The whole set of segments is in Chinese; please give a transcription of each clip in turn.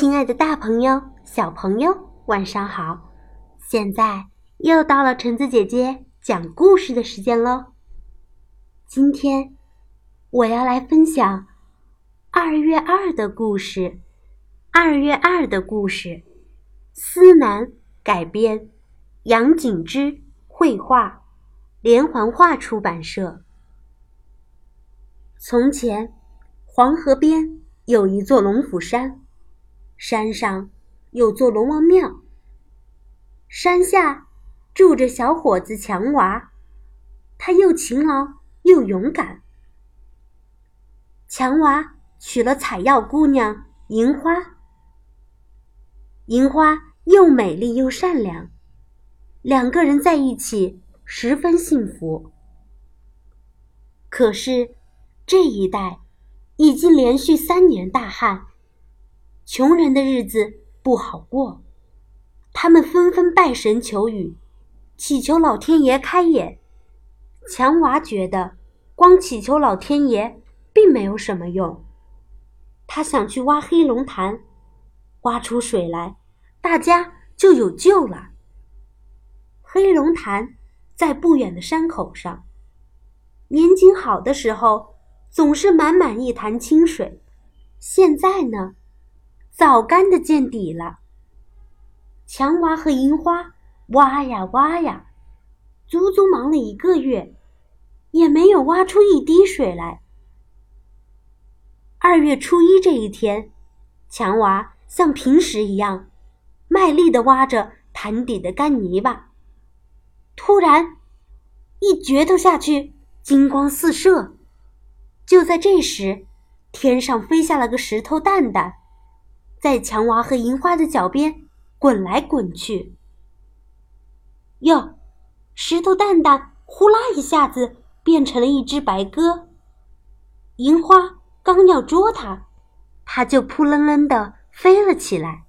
亲爱的，大朋友、小朋友，晚上好！现在又到了橙子姐姐讲故事的时间喽。今天我要来分享二月二的故事。二月二的故事，思南改编，杨景之绘画，连环画出版社。从前，黄河边有一座龙虎山。山上有座龙王庙，山下住着小伙子强娃，他又勤劳又勇敢。强娃娶了采药姑娘银花，银花又美丽又善良，两个人在一起十分幸福。可是这一带已经连续三年大旱。穷人的日子不好过，他们纷纷拜神求雨，祈求老天爷开眼。强娃觉得光祈求老天爷并没有什么用，他想去挖黑龙潭，挖出水来，大家就有救了。黑龙潭在不远的山口上，年景好的时候总是满满一潭清水，现在呢？早干的见底了。强娃和银花挖呀挖呀，足足忙了一个月，也没有挖出一滴水来。二月初一这一天，强娃像平时一样，卖力的挖着潭底的干泥巴。突然，一镢头下去，金光四射。就在这时，天上飞下了个石头蛋蛋。在强娃和银花的脚边滚来滚去。哟，石头蛋蛋呼啦一下子变成了一只白鸽。银花刚要捉它，它就扑棱棱的飞了起来。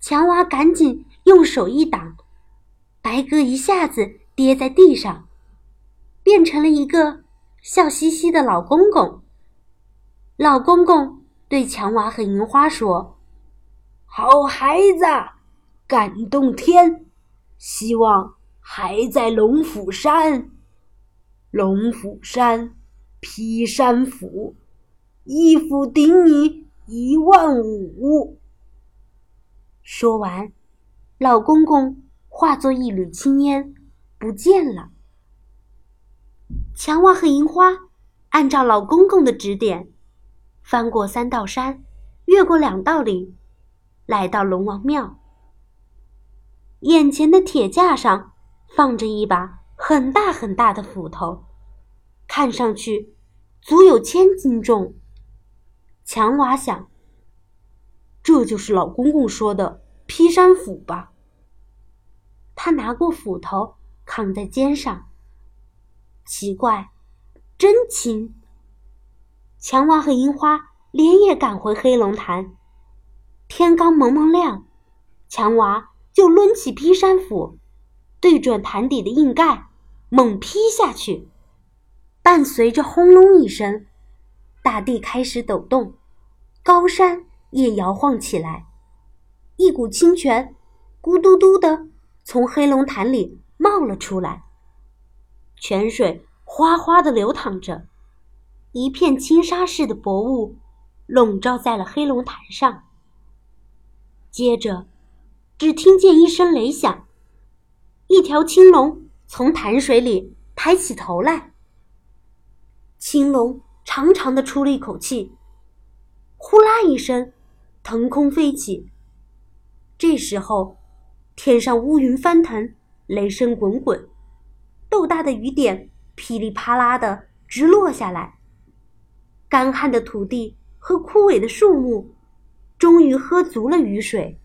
强娃赶紧用手一挡，白鸽一下子跌在地上，变成了一个笑嘻嘻的老公公。老公公。对强娃和银花说：“好孩子，感动天，希望还在龙虎山。龙虎山，劈山斧，一斧顶你一万五。”说完，老公公化作一缕青烟，不见了。强娃和银花按照老公公的指点。翻过三道山，越过两道岭，来到龙王庙。眼前的铁架上放着一把很大很大的斧头，看上去足有千斤重。强娃想：这就是老公公说的劈山斧吧？他拿过斧头，扛在肩上。奇怪，真轻。强娃和银花连夜赶回黑龙潭，天刚蒙蒙亮，强娃就抡起劈山斧，对准潭底的硬盖，猛劈下去。伴随着轰隆一声，大地开始抖动，高山也摇晃起来，一股清泉咕嘟嘟的从黑龙潭里冒了出来，泉水哗哗的流淌着。一片轻纱似的薄雾笼罩在了黑龙潭上。接着，只听见一声雷响，一条青龙从潭水里抬起头来。青龙长长的出了一口气，呼啦一声，腾空飞起。这时候，天上乌云翻腾，雷声滚滚，豆大的雨点噼里啪啦的直落下来。干旱的土地和枯萎的树木，终于喝足了雨水。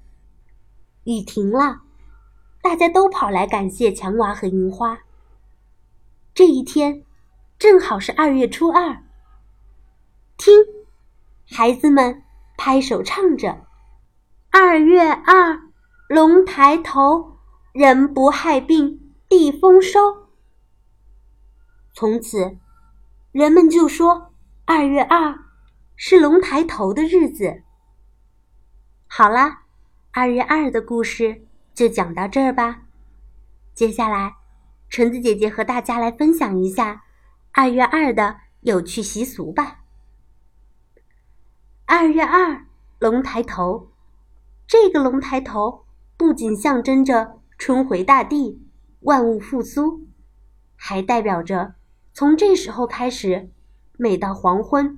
雨停了，大家都跑来感谢强娃和银花。这一天，正好是二月初二。听，孩子们拍手唱着：“二月二，龙抬头，人不害病，地丰收。”从此，人们就说。二月二，是龙抬头的日子。好啦，二月二的故事就讲到这儿吧。接下来，橙子姐姐和大家来分享一下二月二的有趣习俗吧。二月二，龙抬头。这个龙抬头不仅象征着春回大地、万物复苏，还代表着从这时候开始，每到黄昏，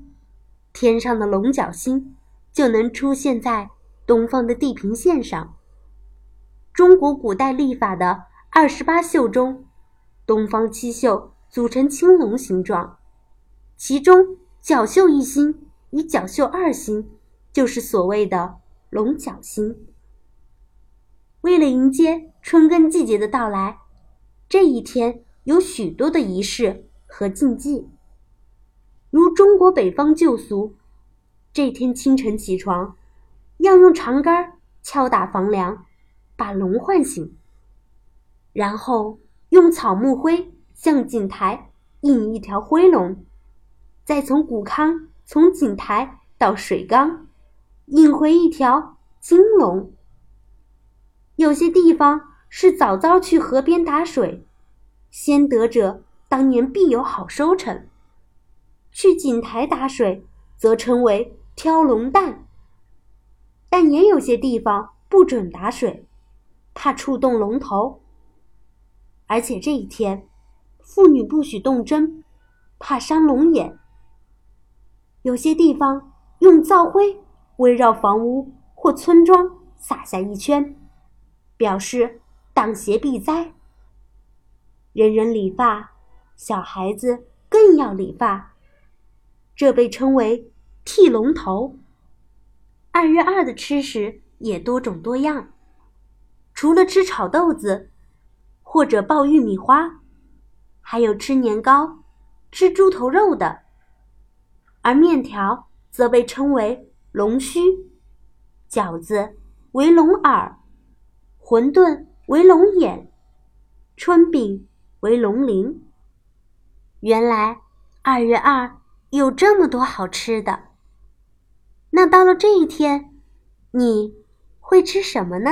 天上的龙角星就能出现在东方的地平线上。中国古代历法的二十八宿中，东方七宿组成青龙形状，其中角宿一星与角宿二星就是所谓的。龙角星。为了迎接春耕季节的到来，这一天有许多的仪式和禁忌。如中国北方旧俗，这天清晨起床，要用长杆敲打房梁，把龙唤醒，然后用草木灰向井台印一条灰龙，再从谷糠从井台到水缸。引回一条金龙。有些地方是早早去河边打水，先得者当年必有好收成；去井台打水，则称为挑龙蛋。但也有些地方不准打水，怕触动龙头。而且这一天，妇女不许动针，怕伤龙眼。有些地方用灶灰。围绕房屋或村庄撒下一圈，表示挡邪避灾。人人理发，小孩子更要理发，这被称为剃龙头。二月二的吃食也多种多样，除了吃炒豆子或者爆玉米花，还有吃年糕、吃猪头肉的，而面条则被称为。龙须，饺子为龙耳，馄饨为龙眼，春饼为龙鳞。原来二月二有这么多好吃的。那到了这一天，你会吃什么呢？